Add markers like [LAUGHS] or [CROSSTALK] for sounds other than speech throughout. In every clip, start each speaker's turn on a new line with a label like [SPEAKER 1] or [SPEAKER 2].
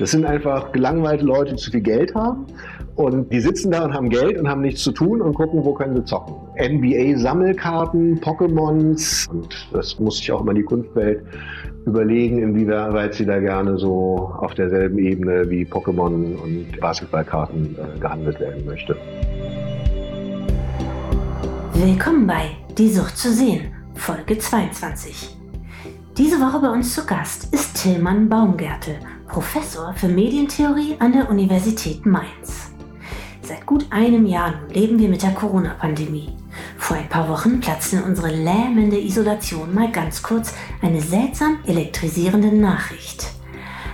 [SPEAKER 1] Das sind einfach gelangweilte Leute, die zu viel Geld haben. Und die sitzen da und haben Geld und haben nichts zu tun und gucken, wo können sie zocken. NBA-Sammelkarten, Pokémons. Und das muss sich auch immer die Kunstwelt überlegen, inwieweit sie da gerne so auf derselben Ebene wie Pokémon und Basketballkarten äh, gehandelt werden möchte.
[SPEAKER 2] Willkommen bei Die Sucht zu sehen, Folge 22. Diese Woche bei uns zu Gast ist Tillmann Baumgärtel, Professor für Medientheorie an der Universität Mainz. Seit gut einem Jahr leben wir mit der Corona-Pandemie. Vor ein paar Wochen platzte in unsere lähmende Isolation mal ganz kurz eine seltsam elektrisierende Nachricht.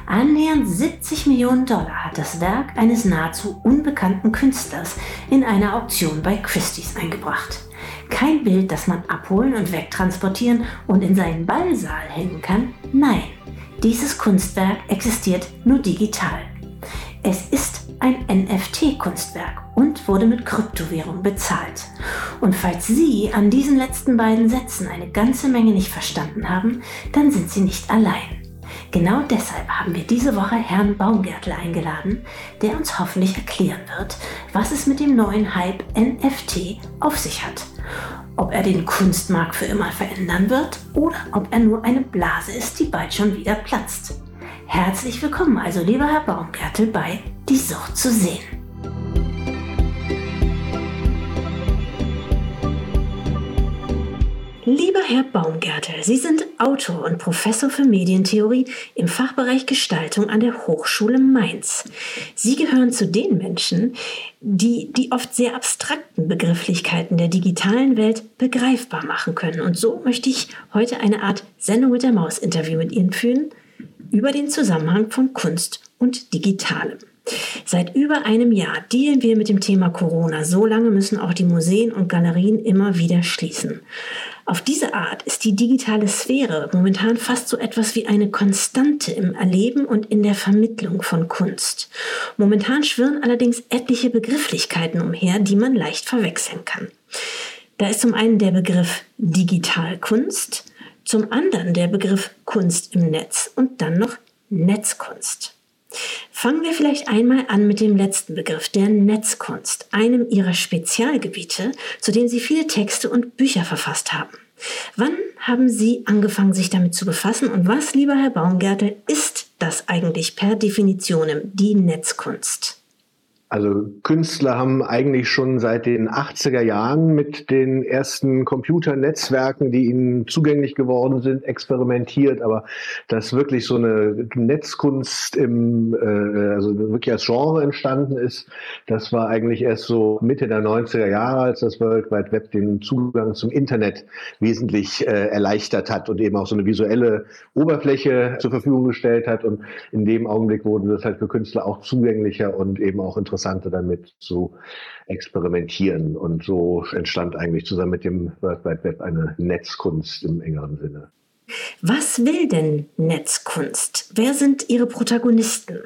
[SPEAKER 2] Annähernd 70 Millionen Dollar hat das Werk eines nahezu unbekannten Künstlers in einer Auktion bei Christie's eingebracht. Kein Bild, das man abholen und wegtransportieren und in seinen Ballsaal hängen kann. Nein, dieses Kunstwerk existiert nur digital. Es ist ein NFT-Kunstwerk und wurde mit Kryptowährung bezahlt. Und falls Sie an diesen letzten beiden Sätzen eine ganze Menge nicht verstanden haben, dann sind Sie nicht allein. Genau deshalb haben wir diese Woche Herrn Baumgärtler eingeladen, der uns hoffentlich erklären wird, was es mit dem neuen Hype NFT auf sich hat. Ob er den Kunstmarkt für immer verändern wird oder ob er nur eine Blase ist, die bald schon wieder platzt. Herzlich willkommen also, lieber Herr Baumgärtel, bei Die Sucht zu sehen. Lieber Herr Baumgärtel, Sie sind Autor und Professor für Medientheorie im Fachbereich Gestaltung an der Hochschule Mainz. Sie gehören zu den Menschen, die die oft sehr abstrakten Begrifflichkeiten der digitalen Welt begreifbar machen können. Und so möchte ich heute eine Art Sendung mit der Maus Interview mit Ihnen führen über den Zusammenhang von Kunst und Digitalem. Seit über einem Jahr dealen wir mit dem Thema Corona. So lange müssen auch die Museen und Galerien immer wieder schließen. Auf diese Art ist die digitale Sphäre momentan fast so etwas wie eine Konstante im Erleben und in der Vermittlung von Kunst. Momentan schwirren allerdings etliche Begrifflichkeiten umher, die man leicht verwechseln kann. Da ist zum einen der Begriff Digitalkunst, zum anderen der Begriff Kunst im Netz und dann noch Netzkunst. Fangen wir vielleicht einmal an mit dem letzten Begriff, der Netzkunst, einem ihrer Spezialgebiete, zu dem Sie viele Texte und Bücher verfasst haben. Wann haben Sie angefangen, sich damit zu befassen und was, lieber Herr Baumgärtel, ist das eigentlich per Definition die Netzkunst?
[SPEAKER 1] Also Künstler haben eigentlich schon seit den 80er Jahren mit den ersten Computernetzwerken, die ihnen zugänglich geworden sind, experimentiert. Aber dass wirklich so eine Netzkunst im, äh, also wirklich als Genre entstanden ist, das war eigentlich erst so Mitte der 90er Jahre, als das World Wide Web den Zugang zum Internet wesentlich äh, erleichtert hat und eben auch so eine visuelle Oberfläche zur Verfügung gestellt hat. Und in dem Augenblick wurde das halt für Künstler auch zugänglicher und eben auch interessant Interessante damit zu experimentieren. Und so entstand eigentlich zusammen mit dem World Wide Web eine Netzkunst im engeren Sinne.
[SPEAKER 2] Was will denn Netzkunst? Wer sind ihre Protagonisten?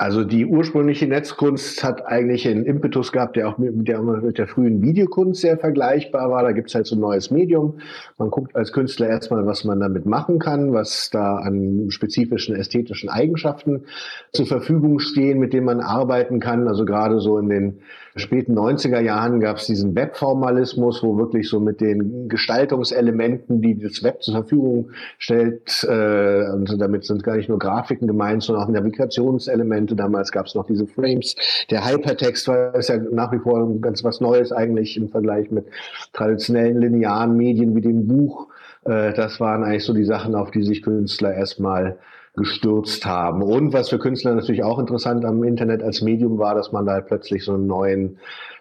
[SPEAKER 1] Also die ursprüngliche Netzkunst hat eigentlich einen Impetus gehabt, der auch mit der, mit der frühen Videokunst sehr vergleichbar war. Da gibt es halt so ein neues Medium. Man guckt als Künstler erstmal, was man damit machen kann, was da an spezifischen ästhetischen Eigenschaften zur Verfügung stehen, mit denen man arbeiten kann. Also gerade so in den späten 90er Jahren gab es diesen Webformalismus, wo wirklich so mit den Gestaltungselementen, die das Web zur Verfügung stellt, äh, und damit sind gar nicht nur Grafiken gemeint, sondern auch Navigationselemente. Damals gab es noch diese Frames. Der Hypertext war ist ja nach wie vor ganz was Neues eigentlich im Vergleich mit traditionellen linearen Medien wie dem Buch. Äh, das waren eigentlich so die Sachen, auf die sich Künstler erstmal gestürzt haben. Und was für Künstler natürlich auch interessant am Internet als Medium war, dass man da halt plötzlich so einen neuen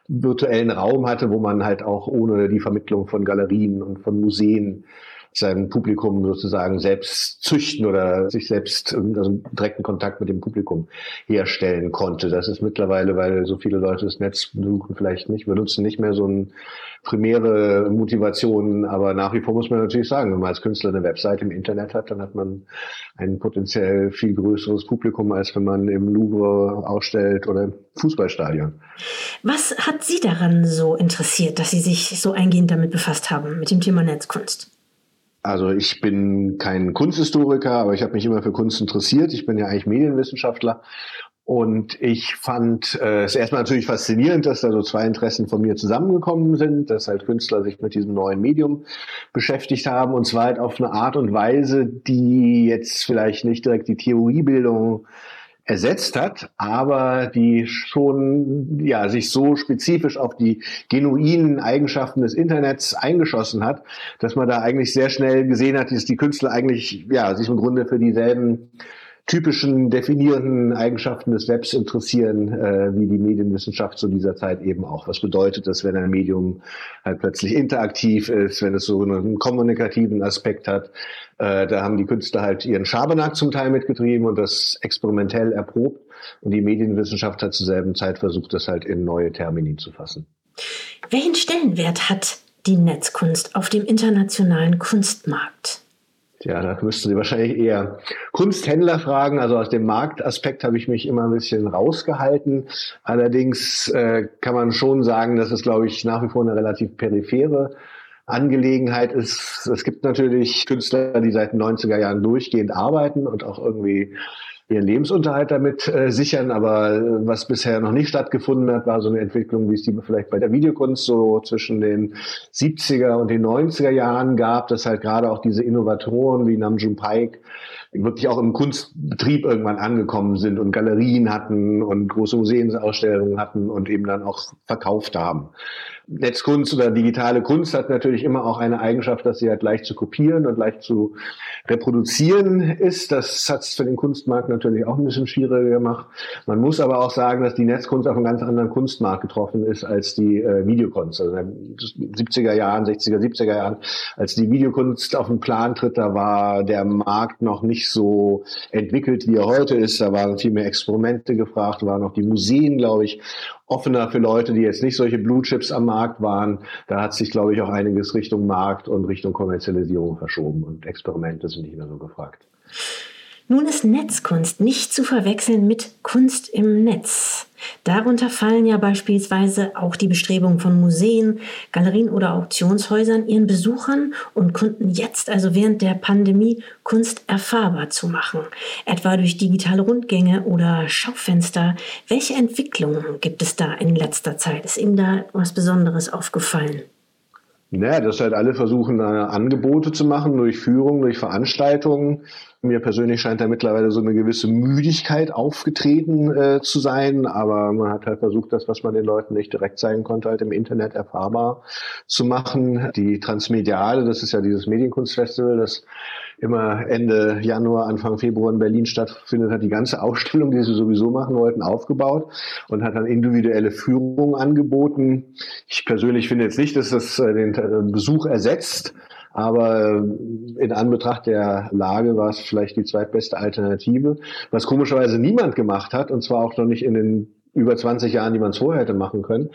[SPEAKER 1] virtuellen Raum hatte, wo man halt auch ohne die Vermittlung von Galerien und von Museen sein Publikum sozusagen selbst züchten oder sich selbst also direkten Kontakt mit dem Publikum herstellen konnte. Das ist mittlerweile, weil so viele Leute das Netz besuchen, vielleicht nicht, wir nutzen nicht mehr so ein primäre Motivationen, aber nach wie vor muss man natürlich sagen, wenn man als Künstler eine Website im Internet hat, dann hat man ein potenziell viel größeres Publikum, als wenn man im Louvre ausstellt oder im Fußballstadion.
[SPEAKER 2] Was hat Sie daran so interessiert, dass Sie sich so eingehend damit befasst haben, mit dem Thema Netzkunst?
[SPEAKER 1] Also ich bin kein Kunsthistoriker, aber ich habe mich immer für Kunst interessiert. Ich bin ja eigentlich Medienwissenschaftler und ich fand äh, es erstmal natürlich faszinierend, dass da so zwei Interessen von mir zusammengekommen sind, dass halt Künstler sich mit diesem neuen Medium beschäftigt haben und zwar halt auf eine Art und Weise, die jetzt vielleicht nicht direkt die Theoriebildung ersetzt hat, aber die schon ja sich so spezifisch auf die genuinen Eigenschaften des Internets eingeschossen hat, dass man da eigentlich sehr schnell gesehen hat, dass die Künstler eigentlich ja sich im Grunde für dieselben typischen definierenden Eigenschaften des Webs interessieren, äh, wie die Medienwissenschaft zu dieser Zeit eben auch. Was bedeutet das, wenn ein Medium halt plötzlich interaktiv ist, wenn es so einen kommunikativen Aspekt hat? Äh, da haben die Künstler halt ihren Schabernack zum Teil mitgetrieben und das experimentell erprobt. Und die Medienwissenschaft hat zur selben Zeit versucht, das halt in neue Termini zu fassen.
[SPEAKER 2] Welchen Stellenwert hat die Netzkunst auf dem internationalen Kunstmarkt?
[SPEAKER 1] Ja, da müssten Sie wahrscheinlich eher Kunsthändler fragen. Also aus dem Marktaspekt habe ich mich immer ein bisschen rausgehalten. Allerdings äh, kann man schon sagen, dass es, glaube ich, nach wie vor eine relativ periphere Angelegenheit ist. Es gibt natürlich Künstler, die seit den 90er Jahren durchgehend arbeiten und auch irgendwie ihren Lebensunterhalt damit äh, sichern. Aber äh, was bisher noch nicht stattgefunden hat, war so eine Entwicklung, wie es die vielleicht bei der Videokunst so zwischen den 70er und den 90er Jahren gab, dass halt gerade auch diese Innovatoren wie Namjoon Paik wirklich auch im Kunstbetrieb irgendwann angekommen sind und Galerien hatten und große Museumsausstellungen hatten und eben dann auch verkauft haben. Netzkunst oder digitale Kunst hat natürlich immer auch eine Eigenschaft, dass sie halt leicht zu kopieren und leicht zu reproduzieren ist. Das hat es für den Kunstmarkt natürlich auch ein bisschen schwieriger gemacht. Man muss aber auch sagen, dass die Netzkunst auf einen ganz anderen Kunstmarkt getroffen ist als die äh, Videokunst. Also in den 70er Jahren, 60er, 70er Jahren, als die Videokunst auf den Plan tritt, da war der Markt noch nicht so entwickelt, wie er heute ist. Da waren viel mehr Experimente gefragt, waren auch die Museen, glaube ich, offener für Leute, die jetzt nicht solche Blue Chips am Markt waren. Da hat sich, glaube ich, auch einiges Richtung Markt und Richtung Kommerzialisierung verschoben und Experimente sind nicht mehr so gefragt.
[SPEAKER 2] Nun ist Netzkunst nicht zu verwechseln mit Kunst im Netz. Darunter fallen ja beispielsweise auch die Bestrebungen von Museen, Galerien oder Auktionshäusern, ihren Besuchern und Kunden jetzt, also während der Pandemie, Kunst erfahrbar zu machen, etwa durch digitale Rundgänge oder Schaufenster. Welche Entwicklungen gibt es da in letzter Zeit? Ist Ihnen da was Besonderes aufgefallen?
[SPEAKER 1] Naja, dass halt alle versuchen, Angebote zu machen durch Führung, durch Veranstaltungen. Mir persönlich scheint da mittlerweile so eine gewisse Müdigkeit aufgetreten äh, zu sein, aber man hat halt versucht, das, was man den Leuten nicht direkt zeigen konnte, halt im Internet erfahrbar zu machen. Die Transmediale, das ist ja dieses Medienkunstfestival, das immer Ende Januar, Anfang Februar in Berlin stattfindet, hat die ganze Ausstellung, die sie sowieso machen wollten, aufgebaut und hat dann individuelle Führungen angeboten. Ich persönlich finde jetzt nicht, dass das äh, den äh, Besuch ersetzt, aber äh, in Anbetracht der Lage war es vielleicht die zweitbeste Alternative, was komischerweise niemand gemacht hat, und zwar auch noch nicht in den über 20 Jahren, die man es vorher hätte machen können,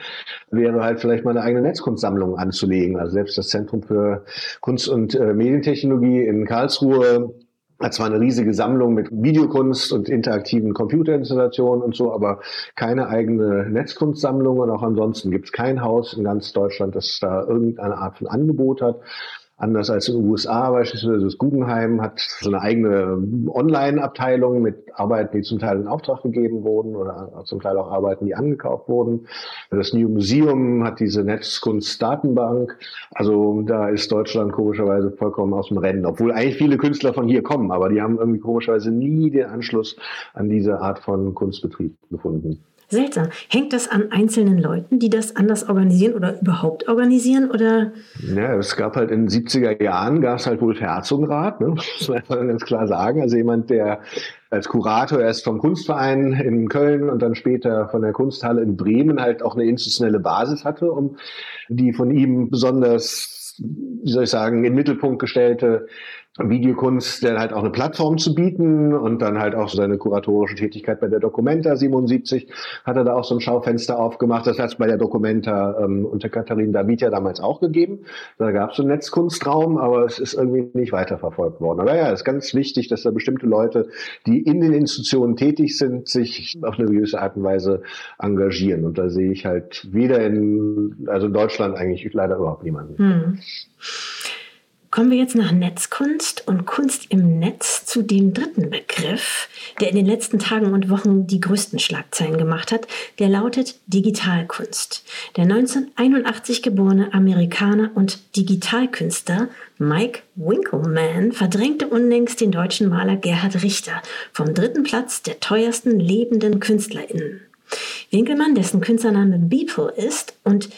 [SPEAKER 1] wäre halt vielleicht mal eine eigene Netzkunstsammlung anzulegen. Also selbst das Zentrum für Kunst und äh, Medientechnologie in Karlsruhe hat zwar eine riesige Sammlung mit Videokunst und interaktiven Computerinstallationen und so, aber keine eigene Netzkunstsammlung und auch ansonsten gibt es kein Haus in ganz Deutschland, das da irgendeine Art von Angebot hat. Anders als in den USA beispielsweise das Guggenheim hat so eine eigene Online-Abteilung mit Arbeiten, die zum Teil in Auftrag gegeben wurden oder zum Teil auch Arbeiten, die angekauft wurden. Das New Museum hat diese Netzkunst-Datenbank. Also da ist Deutschland komischerweise vollkommen aus dem Rennen, obwohl eigentlich viele Künstler von hier kommen, aber die haben irgendwie komischerweise nie den Anschluss an diese Art von Kunstbetrieb gefunden.
[SPEAKER 2] Seltsam. Hängt das an einzelnen Leuten, die das anders organisieren oder überhaupt organisieren? Oder?
[SPEAKER 1] Ja, es gab halt in den 70er Jahren gab es halt wohl Herzogenrat, ne? [LAUGHS] muss man einfach ganz klar sagen. Also jemand, der als Kurator erst vom Kunstverein in Köln und dann später von der Kunsthalle in Bremen halt auch eine institutionelle Basis hatte, um die von ihm besonders, wie soll ich sagen, in den Mittelpunkt gestellte Videokunst der halt auch eine Plattform zu bieten und dann halt auch seine kuratorische Tätigkeit bei der Documenta 77 hat er da auch so ein Schaufenster aufgemacht. Das hat es bei der Documenta ähm, unter Katharin David ja damals auch gegeben. Da gab es so einen Netzkunstraum, aber es ist irgendwie nicht weiterverfolgt worden. Aber ja, es ist ganz wichtig, dass da bestimmte Leute, die in den Institutionen tätig sind, sich auf eine gewisse Art und Weise engagieren. Und da sehe ich halt weder in, also in Deutschland eigentlich leider überhaupt niemanden. Hm.
[SPEAKER 2] Kommen wir jetzt nach Netzkunst und Kunst im Netz zu dem dritten Begriff, der in den letzten Tagen und Wochen die größten Schlagzeilen gemacht hat. Der lautet Digitalkunst. Der 1981 geborene Amerikaner und Digitalkünstler Mike Winkleman verdrängte unlängst den deutschen Maler Gerhard Richter vom dritten Platz der teuersten lebenden KünstlerInnen. Winkelmann, dessen Künstlername Beeple ist und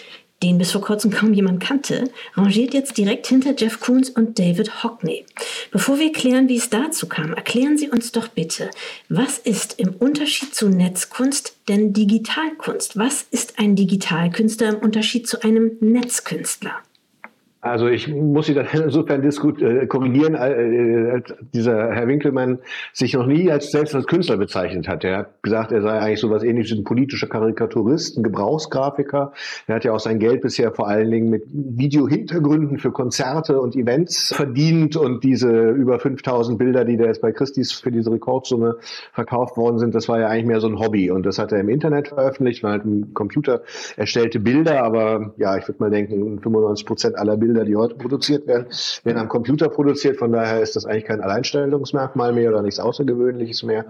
[SPEAKER 2] den bis vor kurzem kaum jemand kannte, rangiert jetzt direkt hinter Jeff Koons und David Hockney. Bevor wir klären, wie es dazu kam, erklären Sie uns doch bitte, was ist im Unterschied zu Netzkunst denn Digitalkunst? Was ist ein Digitalkünstler im Unterschied zu einem Netzkünstler?
[SPEAKER 1] Also ich muss Sie dann [LAUGHS] insofern diskut, äh, korrigieren, äh, äh, dieser Herr Winkelmann sich noch nie als selbst als Künstler bezeichnet hat. Er hat gesagt, er sei eigentlich so was ähnliches ein politischer Karikaturist, ein Gebrauchsgrafiker. Er hat ja auch sein Geld bisher vor allen Dingen mit Videohintergründen für Konzerte und Events verdient und diese über 5000 Bilder, die da jetzt bei Christie's für diese Rekordsumme verkauft worden sind, das war ja eigentlich mehr so ein Hobby und das hat er im Internet veröffentlicht, war halt ein Computer erstellte Bilder, aber ja, ich würde mal denken, 95 Prozent aller Bilder Bilder, die heute produziert werden, werden am Computer produziert. Von daher ist das eigentlich kein Alleinstellungsmerkmal mehr oder nichts Außergewöhnliches mehr.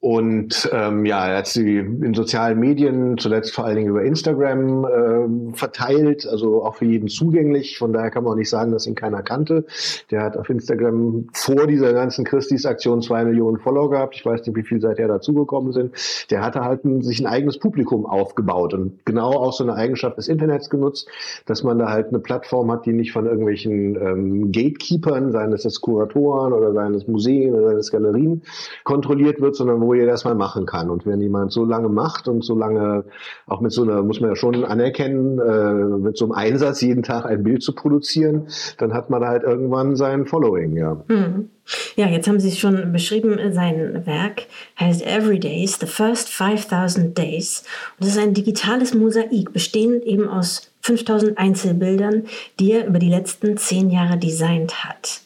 [SPEAKER 1] Und ähm, ja, er hat sie in sozialen Medien, zuletzt vor allen Dingen über Instagram, äh, verteilt, also auch für jeden zugänglich. Von daher kann man auch nicht sagen, dass ihn keiner kannte. Der hat auf Instagram vor dieser ganzen Christis-Aktion zwei Millionen Follower gehabt. Ich weiß nicht, wie viel seither dazugekommen sind. Der hatte halt ein, sich ein eigenes Publikum aufgebaut und genau auch so eine Eigenschaft des Internets genutzt, dass man da halt eine Plattform hat, die nicht von irgendwelchen ähm, Gatekeepern, seien es Kuratoren oder seien es Museen oder seien Galerien, kontrolliert wird, sondern wo jeder das mal machen kann. Und wenn jemand so lange macht und so lange, auch mit so einer, muss man ja schon anerkennen, äh, mit so einem Einsatz jeden Tag ein Bild zu produzieren, dann hat man halt irgendwann sein Following, ja.
[SPEAKER 2] Mhm. Ja, jetzt haben Sie es schon beschrieben, sein Werk heißt Every Days, The First 5000 Days. Und es ist ein digitales Mosaik, bestehend eben aus 5000 Einzelbildern, die er über die letzten zehn Jahre designt hat.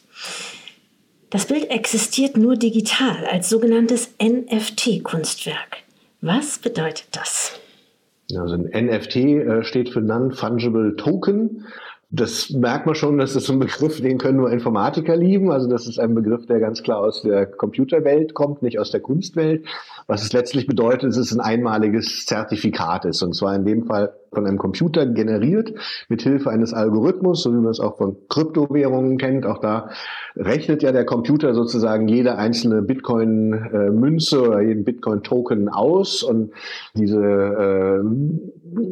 [SPEAKER 2] Das Bild existiert nur digital als sogenanntes NFT-Kunstwerk. Was bedeutet das?
[SPEAKER 1] Also ein NFT äh, steht für Non-Fungible Token. Das merkt man schon, das ist ein Begriff, den können nur Informatiker lieben. Also das ist ein Begriff, der ganz klar aus der Computerwelt kommt, nicht aus der Kunstwelt. Was es letztlich bedeutet, ist, dass es ein einmaliges Zertifikat ist. Und zwar in dem Fall von einem Computer generiert, mit Hilfe eines Algorithmus, so wie man es auch von Kryptowährungen kennt. Auch da rechnet ja der Computer sozusagen jede einzelne Bitcoin-Münze oder jeden Bitcoin-Token aus und diese äh,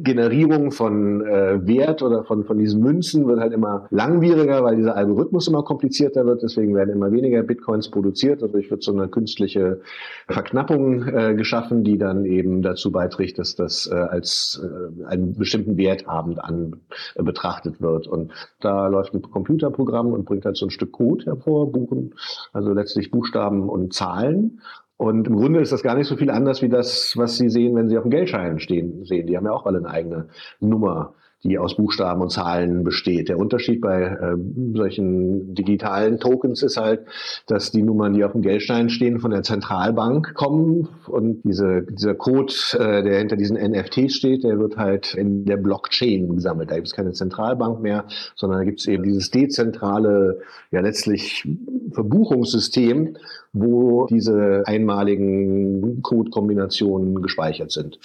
[SPEAKER 1] Generierung von äh, Wert oder von, von diesen Münzen wird halt immer langwieriger, weil dieser Algorithmus immer komplizierter wird. Deswegen werden immer weniger Bitcoins produziert. Dadurch wird so eine künstliche Verknappung äh, geschaffen, die dann eben dazu beiträgt, dass das äh, als äh, ein bestimmten Wert habend an äh, betrachtet wird. Und da läuft ein Computerprogramm und bringt halt so ein Stück Code hervor, Buchen, also letztlich Buchstaben und Zahlen. Und im Grunde ist das gar nicht so viel anders wie das, was Sie sehen, wenn Sie auf dem Geldschein stehen, sehen. Die haben ja auch alle eine eigene Nummer die aus Buchstaben und Zahlen besteht. Der Unterschied bei äh, solchen digitalen Tokens ist halt, dass die Nummern, die auf dem Geldstein stehen, von der Zentralbank kommen und diese, dieser Code, äh, der hinter diesen NFTs steht, der wird halt in der Blockchain gesammelt. Da gibt es keine Zentralbank mehr, sondern da gibt es eben dieses dezentrale, ja letztlich Verbuchungssystem, wo diese einmaligen Code-Kombinationen gespeichert sind.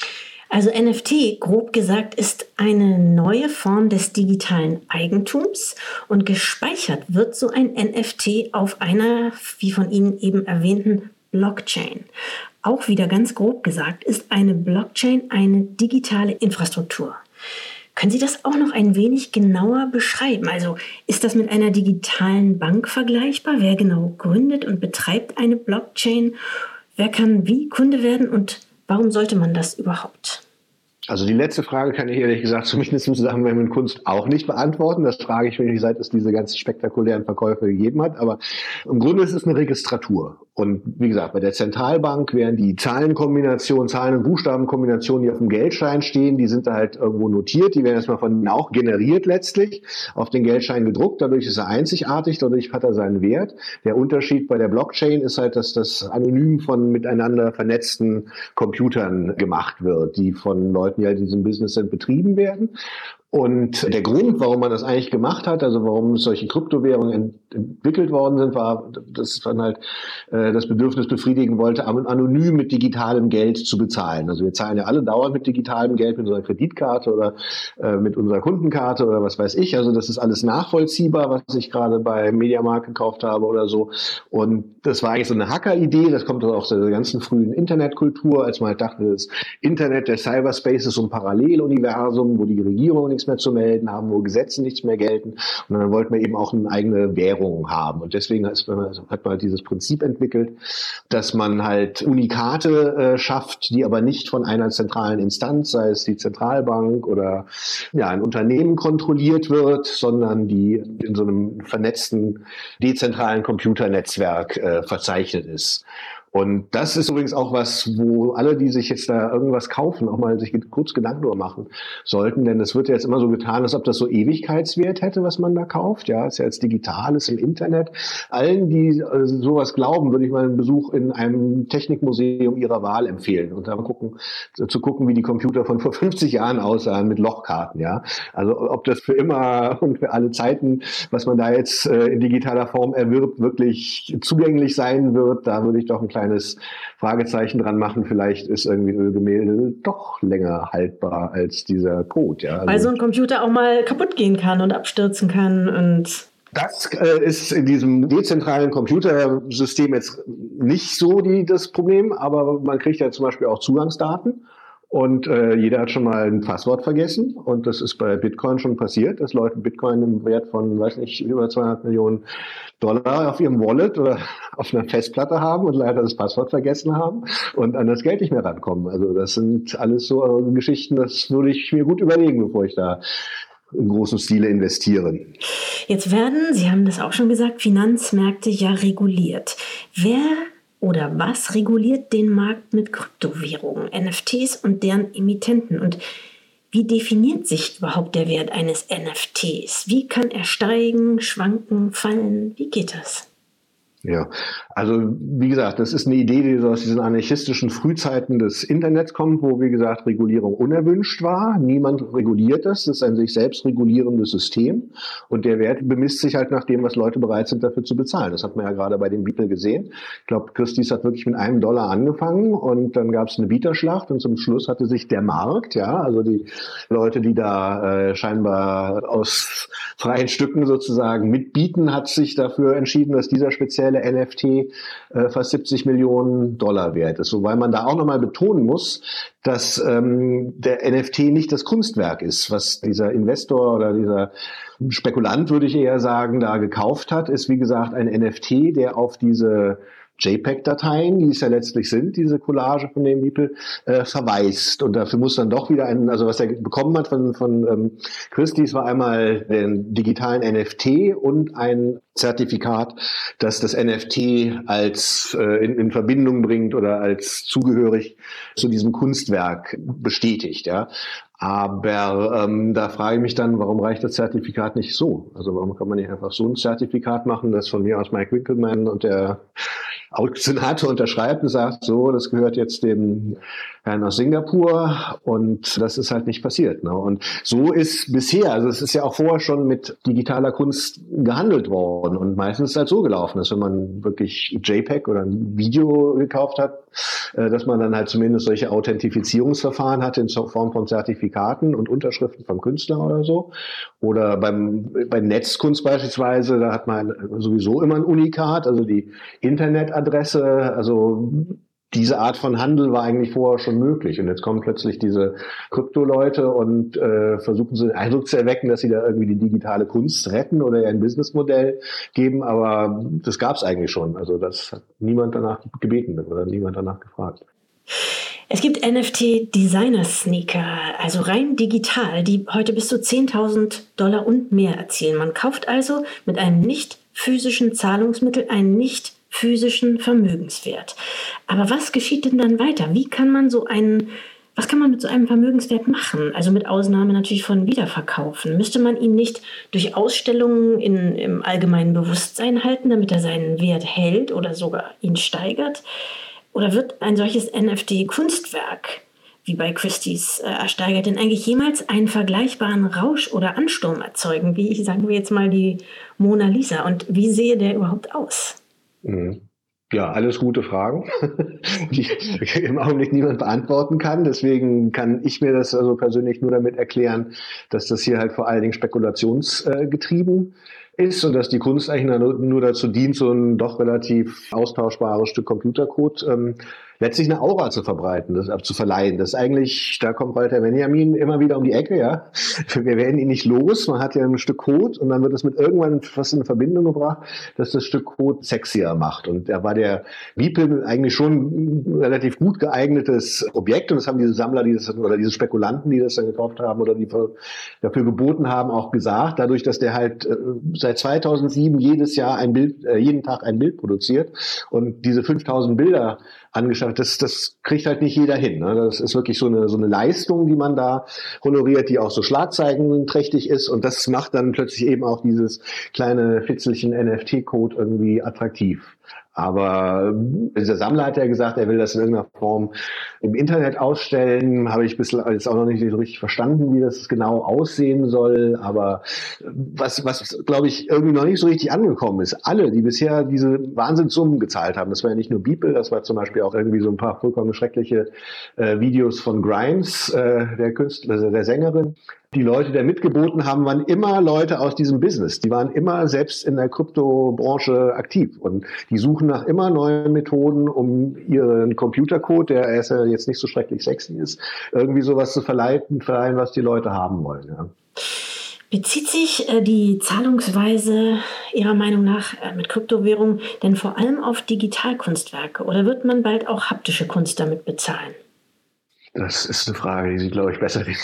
[SPEAKER 2] Also NFT, grob gesagt, ist eine neue Form des digitalen Eigentums und gespeichert wird so ein NFT auf einer, wie von Ihnen eben erwähnten, Blockchain. Auch wieder ganz grob gesagt, ist eine Blockchain eine digitale Infrastruktur. Können Sie das auch noch ein wenig genauer beschreiben? Also ist das mit einer digitalen Bank vergleichbar? Wer genau gründet und betreibt eine Blockchain? Wer kann wie Kunde werden und Warum sollte man das überhaupt?
[SPEAKER 1] Also die letzte Frage kann ich ehrlich gesagt [LAUGHS] zumindest im Zusammenhang mit Kunst auch nicht beantworten. Das frage ich mich, seit es diese ganzen spektakulären Verkäufe gegeben hat. Aber im Grunde ist es eine Registratur. Und wie gesagt, bei der Zentralbank wären die Zahlenkombinationen, Zahlen- und Buchstabenkombinationen, die auf dem Geldschein stehen, die sind da halt irgendwo notiert. Die werden erstmal von ihnen auch generiert letztlich, auf den Geldschein gedruckt. Dadurch ist er einzigartig, dadurch hat er seinen Wert. Der Unterschied bei der Blockchain ist halt, dass das anonym von miteinander vernetzten Computern gemacht wird, die von Leuten, die halt in diesem Business sind, betrieben werden. Und der Grund, warum man das eigentlich gemacht hat, also warum solche Kryptowährungen entwickelt worden sind, war, dass man halt äh, das Bedürfnis befriedigen wollte, anonym mit digitalem Geld zu bezahlen. Also wir zahlen ja alle dauernd mit digitalem Geld, mit unserer Kreditkarte oder äh, mit unserer Kundenkarte oder was weiß ich. Also das ist alles nachvollziehbar, was ich gerade bei Mediamarkt gekauft habe oder so. Und das war eigentlich so eine Hacker-Idee. Das kommt aus der ganzen frühen Internetkultur, als man halt dachte, das Internet, der Cyberspace ist so ein Paralleluniversum, wo die Regierung nichts mehr zu melden haben, wo Gesetze nichts mehr gelten. Und dann wollten wir eben auch eine eigene Währung haben. Und deswegen hat man, hat man dieses Prinzip entwickelt, dass man halt Unikate äh, schafft, die aber nicht von einer zentralen Instanz, sei es die Zentralbank oder ja, ein Unternehmen kontrolliert wird, sondern die in so einem vernetzten, dezentralen Computernetzwerk äh, verzeichnet ist. Und das ist übrigens auch was, wo alle, die sich jetzt da irgendwas kaufen, auch mal sich kurz Gedanken darüber machen sollten. Denn es wird ja jetzt immer so getan, als ob das so Ewigkeitswert hätte, was man da kauft. Ja, ist ja jetzt digitales im Internet. Allen, die äh, sowas glauben, würde ich mal einen Besuch in einem Technikmuseum ihrer Wahl empfehlen und dann gucken, zu gucken, wie die Computer von vor [LAUGHS] 50 Jahren aussahen mit Lochkarten. Ja, also ob das für immer [LAUGHS] und für alle Zeiten, was man da jetzt äh, in digitaler Form erwirbt, wirklich zugänglich sein wird, da würde ich doch ein Fragezeichen dran machen. Vielleicht ist irgendwie ein Ölgemälde doch länger haltbar als dieser Code. Ja?
[SPEAKER 2] Also Weil so ein Computer auch mal kaputt gehen kann und abstürzen kann und
[SPEAKER 1] das äh, ist in diesem dezentralen Computersystem jetzt nicht so die, das Problem, aber man kriegt ja zum Beispiel auch Zugangsdaten und äh, jeder hat schon mal ein Passwort vergessen. Und das ist bei Bitcoin schon passiert, dass Leute Bitcoin im Wert von, weiß nicht, über 200 Millionen Dollar auf ihrem Wallet oder [LAUGHS] auf einer Festplatte haben und leider das Passwort vergessen haben und an das Geld nicht mehr rankommen. Also das sind alles so Geschichten, das würde ich mir gut überlegen, bevor ich da in großem Stile investiere.
[SPEAKER 2] Jetzt werden, Sie haben das auch schon gesagt, Finanzmärkte ja reguliert. Wer oder was reguliert den Markt mit Kryptowährungen, NFTs und deren Emittenten? Und wie definiert sich überhaupt der Wert eines NFTs? Wie kann er steigen, schwanken, fallen? Wie geht das?
[SPEAKER 1] Ja, also wie gesagt, das ist eine Idee, die aus diesen anarchistischen Frühzeiten des Internets kommt, wo, wie gesagt, Regulierung unerwünscht war. Niemand reguliert das. Das ist ein sich selbst regulierendes System. Und der Wert bemisst sich halt nach dem, was Leute bereit sind, dafür zu bezahlen. Das hat man ja gerade bei dem Beetle gesehen. Ich glaube, Christie's hat wirklich mit einem Dollar angefangen und dann gab es eine Bieterschlacht und zum Schluss hatte sich der Markt, ja, also die Leute, die da äh, scheinbar aus freien Stücken sozusagen mitbieten, hat sich dafür entschieden, dass dieser spezielle aktuelle NFT äh, fast 70 Millionen Dollar wert ist. So, weil man da auch nochmal betonen muss, dass ähm, der NFT nicht das Kunstwerk ist, was dieser Investor oder dieser Spekulant, würde ich eher sagen, da gekauft hat, ist wie gesagt ein NFT, der auf diese JPEG-Dateien, die es ja letztlich sind, diese Collage von dem Miepel, äh, verweist. Und dafür muss dann doch wieder ein, also was er bekommen hat von, von ähm, Christie's war einmal den digitalen NFT und ein Zertifikat, das das NFT als äh, in, in Verbindung bringt oder als zugehörig zu diesem Kunstwerk bestätigt. Ja. Aber ähm, da frage ich mich dann, warum reicht das Zertifikat nicht so? Also warum kann man nicht einfach so ein Zertifikat machen, das von mir aus Mike Winkelmann und der [LAUGHS] Senator unterschreibt und sagt, so, das gehört jetzt dem Herrn aus Singapur und das ist halt nicht passiert. Ne? Und so ist bisher, also es ist ja auch vorher schon mit digitaler Kunst gehandelt worden und meistens ist es halt so gelaufen, dass wenn man wirklich JPEG oder ein Video gekauft hat, äh, dass man dann halt zumindest solche Authentifizierungsverfahren hatte in Form von Zertifikaten und Unterschriften vom Künstler oder so. Oder beim, bei Netzkunst beispielsweise, da hat man sowieso immer ein Unikat, also die Internetadresse, also diese Art von Handel war eigentlich vorher schon möglich. Und jetzt kommen plötzlich diese Krypto-Leute und äh, versuchen so den Eindruck zu erwecken, dass sie da irgendwie die digitale Kunst retten oder ein Businessmodell geben. Aber das gab es eigentlich schon. Also das hat niemand danach gebeten oder niemand danach gefragt.
[SPEAKER 2] Es gibt NFT-Designer-Sneaker, also rein digital, die heute bis zu 10.000 Dollar und mehr erzielen. Man kauft also mit einem nicht physischen Zahlungsmittel einen nicht physischen Vermögenswert. Aber was geschieht denn dann weiter? Wie kann man so einen, was kann man mit so einem Vermögenswert machen? Also mit Ausnahme natürlich von Wiederverkaufen. Müsste man ihn nicht durch Ausstellungen in, im allgemeinen Bewusstsein halten, damit er seinen Wert hält oder sogar ihn steigert? Oder wird ein solches NFT-Kunstwerk wie bei Christie's äh, ersteigert, denn eigentlich jemals einen vergleichbaren Rausch oder Ansturm erzeugen, wie ich sagen wir jetzt mal die Mona Lisa? Und wie sehe der überhaupt aus?
[SPEAKER 1] Mhm. Ja, alles gute Fragen, [LAUGHS] die [LAUGHS] im Augenblick niemand beantworten kann. Deswegen kann ich mir das also persönlich nur damit erklären, dass das hier halt vor allen Dingen spekulationsgetrieben ist und dass die Kunst eigentlich nur dazu dient, so ein doch relativ austauschbares Stück Computercode ähm, letztlich eine Aura zu verbreiten, das zu verleihen. Das ist eigentlich, da kommt Walter Benjamin immer wieder um die Ecke, ja. [LAUGHS] Wir werden ihn nicht los. Man hat ja ein Stück Code und dann wird es mit irgendwann fast in Verbindung gebracht, dass das Stück Code sexier macht. Und da war der Beeple eigentlich schon ein relativ gut geeignetes Objekt und das haben diese Sammler, die das, oder diese Spekulanten, die das dann gekauft haben oder die dafür geboten haben, auch gesagt. Dadurch, dass der halt äh, seit 2007 jedes Jahr ein Bild, äh, jeden Tag ein Bild produziert und diese 5000 Bilder angeschaut. Das, das kriegt halt nicht jeder hin. Ne? Das ist wirklich so eine, so eine Leistung, die man da honoriert, die auch so schlagzeigenträchtig ist. Und das macht dann plötzlich eben auch dieses kleine Fitzelchen NFT-Code irgendwie attraktiv. Aber dieser Sammler hat ja gesagt, er will das in irgendeiner Form im Internet ausstellen. Habe ich bislang jetzt auch noch nicht so richtig verstanden, wie das genau aussehen soll. Aber was, was glaube ich, irgendwie noch nicht so richtig angekommen ist. Alle, die bisher diese Wahnsinnssummen gezahlt haben, das war ja nicht nur Beeple, das war zum Beispiel auch irgendwie so ein paar vollkommen schreckliche äh, Videos von Grimes, äh, der Künstler, der Sängerin, die Leute, die mitgeboten haben, waren immer Leute aus diesem Business. Die waren immer selbst in der Kryptobranche aktiv und die suchen nach immer neuen Methoden, um ihren Computercode, der erst ja jetzt nicht so schrecklich sexy ist, irgendwie sowas zu verleiten, verleihen, was die Leute haben wollen. Ja.
[SPEAKER 2] Bezieht sich äh, die Zahlungsweise Ihrer Meinung nach äh, mit Kryptowährungen denn vor allem auf Digitalkunstwerke oder wird man bald auch haptische Kunst damit bezahlen?
[SPEAKER 1] Das ist eine Frage, die Sie, glaube ich, besser [LAUGHS] die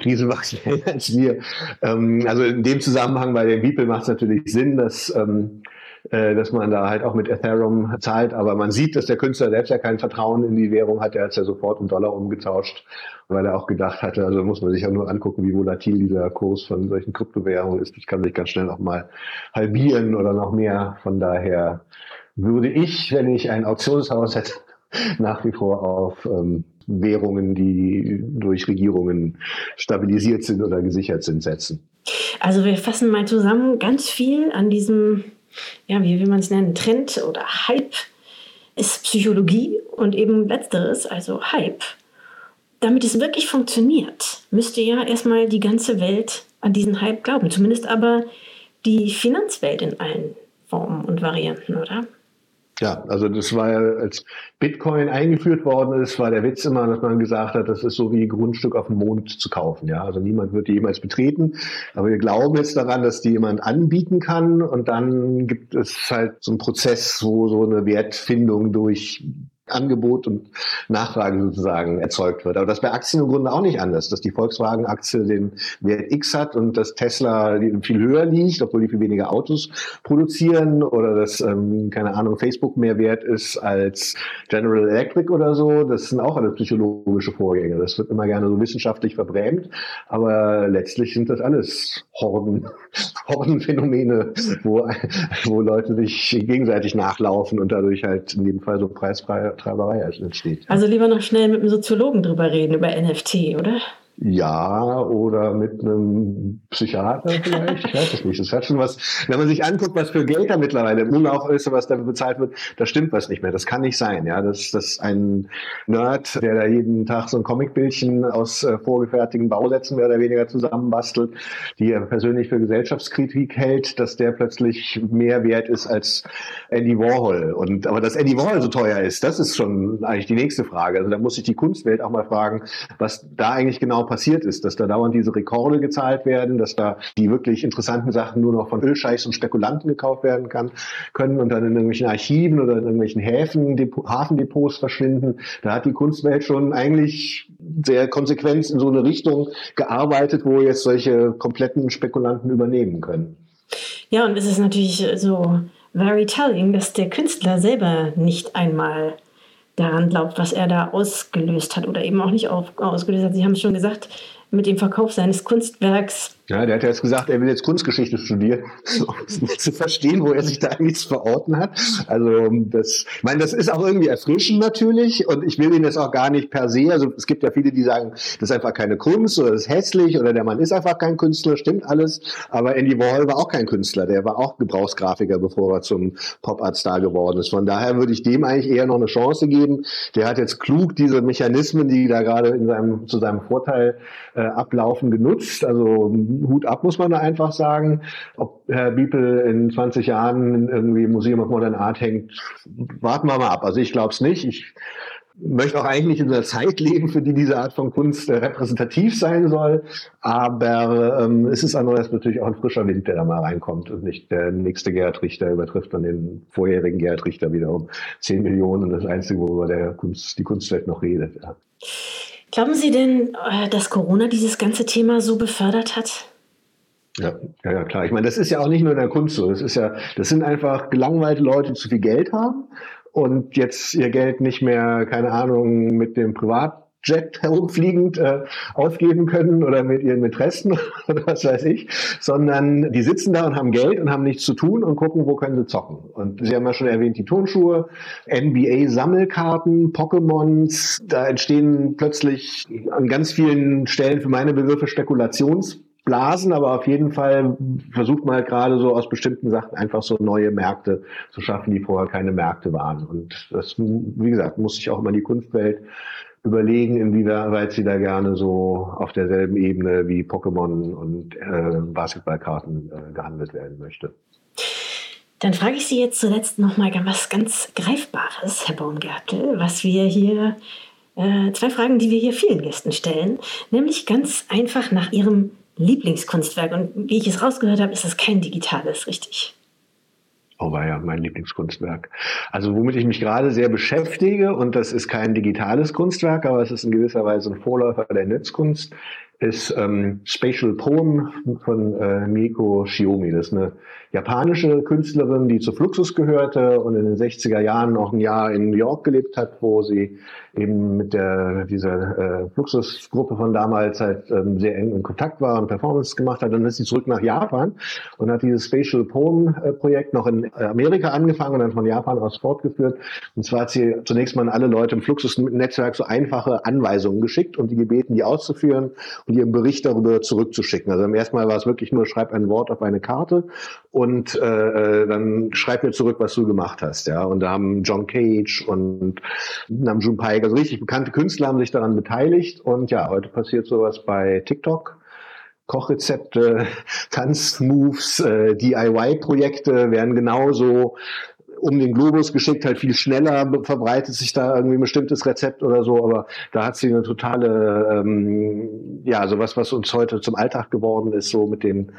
[SPEAKER 1] Krise machen als wir. Ähm, also in dem Zusammenhang bei den Beeple macht es natürlich Sinn, dass, ähm, äh, dass man da halt auch mit Ethereum zahlt. Aber man sieht, dass der Künstler selbst ja kein Vertrauen in die Währung hat. Er hat es ja sofort um Dollar umgetauscht, weil er auch gedacht hatte, also muss man sich ja nur angucken, wie volatil dieser Kurs von solchen Kryptowährungen ist. Das kann sich ganz schnell auch mal halbieren oder noch mehr. Von daher würde ich, wenn ich ein Auktionshaus hätte, [LAUGHS] nach wie vor auf ähm, Währungen, die durch Regierungen stabilisiert sind oder gesichert sind, setzen.
[SPEAKER 2] Also wir fassen mal zusammen, ganz viel an diesem, ja, wie will man es nennen, Trend oder Hype ist Psychologie und eben letzteres, also Hype. Damit es wirklich funktioniert, müsste ja erstmal die ganze Welt an diesen Hype glauben, zumindest aber die Finanzwelt in allen Formen und Varianten, oder?
[SPEAKER 1] Ja, also das war ja, als Bitcoin eingeführt worden ist, war der Witz immer, dass man gesagt hat, das ist so wie Grundstück auf dem Mond zu kaufen. Ja, also niemand wird die jemals betreten, aber wir glauben jetzt daran, dass die jemand anbieten kann und dann gibt es halt so einen Prozess, wo so eine Wertfindung durch Angebot und Nachfrage sozusagen erzeugt wird. Aber das bei Aktien im Grunde auch nicht anders, dass die Volkswagen-Aktie den Wert X hat und dass Tesla viel höher liegt, obwohl die viel weniger Autos produzieren oder dass, ähm, keine Ahnung, Facebook mehr wert ist als General Electric oder so. Das sind auch alles psychologische Vorgänge. Das wird immer gerne so wissenschaftlich verbrämt, aber letztlich sind das alles Horden, [LAUGHS] Hordenphänomene, wo, wo Leute sich gegenseitig nachlaufen und dadurch halt in dem Fall so preisfrei Treiberei entsteht.
[SPEAKER 2] Also lieber noch schnell mit einem Soziologen drüber reden, über NFT, oder?
[SPEAKER 1] Ja, oder mit einem Psychiater vielleicht. Ich weiß es nicht. Das hat schon was, wenn man sich anguckt, was für Geld da mittlerweile im Umlauf ist, was da bezahlt wird, da stimmt was nicht mehr. Das kann nicht sein. Ja, das, das ein Nerd, der da jeden Tag so ein Comicbildchen aus äh, vorgefertigten Bausätzen mehr oder weniger zusammenbastelt, die er persönlich für Gesellschaftskritik hält, dass der plötzlich mehr wert ist als Andy Warhol. Und, aber dass Andy Warhol so teuer ist, das ist schon eigentlich die nächste Frage. Also da muss sich die Kunstwelt auch mal fragen, was da eigentlich genau passiert ist, dass da dauernd diese Rekorde gezahlt werden, dass da die wirklich interessanten Sachen nur noch von Ölscheichs und Spekulanten gekauft werden kann, können und dann in irgendwelchen Archiven oder in irgendwelchen Häfen, Hafendepots verschwinden. Da hat die Kunstwelt schon eigentlich sehr konsequent in so eine Richtung gearbeitet, wo jetzt solche kompletten Spekulanten übernehmen können.
[SPEAKER 2] Ja, und es ist natürlich so very telling, dass der Künstler selber nicht einmal daran glaubt, was er da ausgelöst hat oder eben auch nicht auf, ausgelöst hat. Sie haben es schon gesagt, mit dem Verkauf seines Kunstwerks
[SPEAKER 1] Ja, der hat ja jetzt gesagt, er will jetzt Kunstgeschichte studieren, [LAUGHS] um zu verstehen, wo er sich da eigentlich zu verorten hat. Also das, ich meine, das ist auch irgendwie erfrischend natürlich und ich will ihn jetzt auch gar nicht per se. Also es gibt ja viele, die sagen, das ist einfach keine Kunst oder das ist hässlich oder der Mann ist einfach kein Künstler, stimmt alles. Aber Andy Warhol war auch kein Künstler, der war auch Gebrauchsgrafiker, bevor er zum Pop-Art-Star geworden ist. Von daher würde ich dem eigentlich eher noch eine Chance geben. Der hat jetzt klug diese Mechanismen, die da gerade in seinem, zu seinem Vorteil äh, ablaufen, genutzt. Also Hut ab, muss man da einfach sagen. Ob Herr Biepel in 20 Jahren irgendwie im Museum of Modern Art hängt, warten wir mal ab. Also ich glaube es nicht. Ich möchte auch eigentlich in einer Zeit leben, für die diese Art von Kunst äh, repräsentativ sein soll. Aber ähm, es ist andererseits natürlich auch ein frischer Wind, der da mal reinkommt und nicht der nächste Gerhard Richter übertrifft dann den vorherigen Gerhard Richter wieder um 10 Millionen und das Einzige, worüber der Kunst, die Kunstwelt noch redet. Ja.
[SPEAKER 3] Glauben Sie denn, äh, dass Corona dieses ganze Thema so befördert hat?
[SPEAKER 1] Ja, ja, ja, klar. Ich meine, das ist ja auch nicht nur in der Kunst so. Das ist ja, das sind einfach gelangweilte Leute, die zu viel Geld haben und jetzt ihr Geld nicht mehr, keine Ahnung, mit dem Privat Jet herumfliegend äh, ausgeben können oder mit ihren Mätressen [LAUGHS] oder was weiß ich, sondern die sitzen da und haben Geld und haben nichts zu tun und gucken, wo können sie zocken. Und Sie haben ja schon erwähnt, die Turnschuhe, NBA-Sammelkarten, Pokémons, da entstehen plötzlich an ganz vielen Stellen für meine Begriffe Spekulations Blasen, aber auf jeden Fall versucht man halt gerade so aus bestimmten Sachen einfach so neue Märkte zu schaffen, die vorher keine Märkte waren. Und das, wie gesagt, muss sich auch immer die Kunstwelt überlegen, inwieweit sie da gerne so auf derselben Ebene wie Pokémon und äh, Basketballkarten äh, gehandelt werden möchte.
[SPEAKER 3] Dann frage ich Sie jetzt zuletzt nochmal was ganz Greifbares, Herr Baumgärtel, was wir hier, äh, zwei Fragen, die wir hier vielen Gästen stellen, nämlich ganz einfach nach Ihrem Lieblingskunstwerk. Und wie ich es rausgehört habe, ist das kein digitales, richtig?
[SPEAKER 1] Oh, war ja mein Lieblingskunstwerk. Also womit ich mich gerade sehr beschäftige, und das ist kein digitales Kunstwerk, aber es ist in gewisser Weise ein Vorläufer der Netzkunst, ist ähm, Spatial Poem von äh, Mieko Shiomi. Das ist eine japanische Künstlerin, die zu Fluxus gehörte und in den 60er Jahren noch ein Jahr in New York gelebt hat, wo sie eben mit der dieser äh, Fluxus-Gruppe von damals halt ähm, sehr eng in Kontakt war und Performance gemacht hat. Dann ist sie zurück nach Japan und hat dieses Spatial Poem-Projekt noch in Amerika angefangen und dann von Japan aus fortgeführt. Und zwar hat sie zunächst mal an alle Leute im Fluxus-Netzwerk so einfache Anweisungen geschickt und die gebeten, die auszuführen und ihren Bericht darüber zurückzuschicken. Also beim ersten Mal war es wirklich nur, schreib ein Wort auf eine Karte und äh, äh, dann schreib mir zurück, was du gemacht hast. Ja, und da haben John Cage und Nam Pai, also richtig bekannte Künstler haben sich daran beteiligt. Und ja, heute passiert sowas bei TikTok. Kochrezepte, [LAUGHS] Tanzmoves, äh, DIY-Projekte werden genauso um den Globus geschickt, halt viel schneller verbreitet sich da irgendwie ein bestimmtes Rezept oder so, aber da hat sie eine totale, ähm, ja, sowas, was uns heute zum Alltag geworden ist, so mit den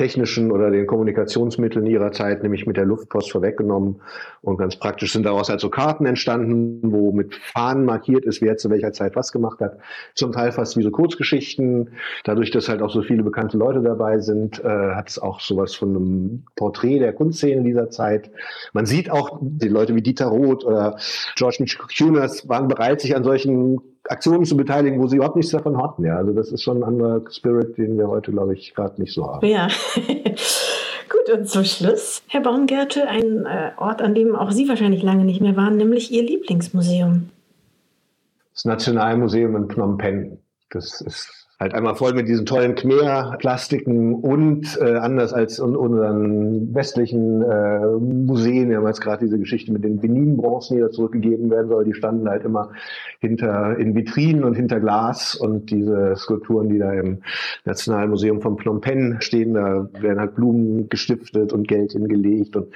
[SPEAKER 1] technischen oder den Kommunikationsmitteln ihrer Zeit, nämlich mit der Luftpost vorweggenommen. Und ganz praktisch sind daraus halt so Karten entstanden, wo mit Fahnen markiert ist, wer zu welcher Zeit was gemacht hat. Zum Teil fast wie so Kurzgeschichten. Dadurch, dass halt auch so viele bekannte Leute dabei sind, äh, hat es auch sowas von einem Porträt der Kunstszene dieser Zeit. Man sieht auch, die Leute wie Dieter Roth oder George Kunas waren bereit, sich an solchen Aktionen zu beteiligen, wo sie überhaupt nichts davon hatten. Ja, also das ist schon ein anderer Spirit, den wir heute, glaube ich, gerade nicht so haben.
[SPEAKER 3] Ja. [LAUGHS] Gut, und zum Schluss, Herr Baumgärtel, ein äh, Ort, an dem auch Sie wahrscheinlich lange nicht mehr waren, nämlich Ihr Lieblingsmuseum.
[SPEAKER 1] Das Nationalmuseum in Phnom Penh. Das ist halt einmal voll mit diesen tollen Khmer-Plastiken und äh, anders als in unseren westlichen äh, Museen, wir haben jetzt gerade diese Geschichte mit den Benin-Bronzen, die da zurückgegeben werden soll, die standen halt immer hinter in Vitrinen und hinter Glas. Und diese Skulpturen, die da im Nationalmuseum von Phnom Penh stehen, da werden halt Blumen gestiftet und Geld hingelegt. Und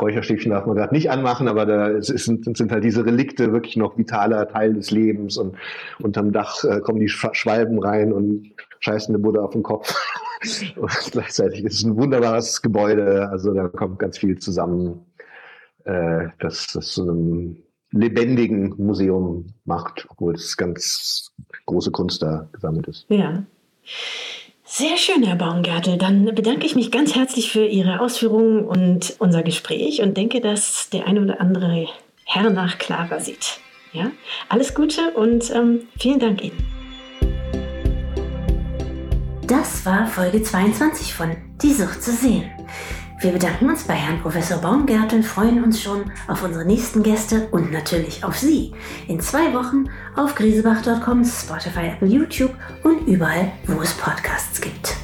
[SPEAKER 1] Räucherstäbchen darf man gerade nicht anmachen, aber da sind, sind halt diese Relikte wirklich noch vitaler Teil des Lebens. Und unterm Dach äh, kommen die Schwalben rein und und scheißen eine Buddha auf den Kopf. [LAUGHS] und gleichzeitig ist es ein wunderbares Gebäude. Also da kommt ganz viel zusammen, äh, das, das zu einem lebendigen Museum macht, obwohl es ganz große Kunst da gesammelt ist.
[SPEAKER 3] Ja. Sehr schön, Herr Baumgärtel. Dann bedanke ich mich ganz herzlich für Ihre Ausführungen und unser Gespräch und denke, dass der eine oder andere Herr nach klarer sieht. Ja? Alles Gute und ähm, vielen Dank Ihnen.
[SPEAKER 2] Das war Folge 22 von Die Sucht zu sehen. Wir bedanken uns bei Herrn Professor Baumgärtel, freuen uns schon auf unsere nächsten Gäste und natürlich auf Sie. In zwei Wochen auf grisebach.com, Spotify, Apple, YouTube und überall, wo es Podcasts gibt.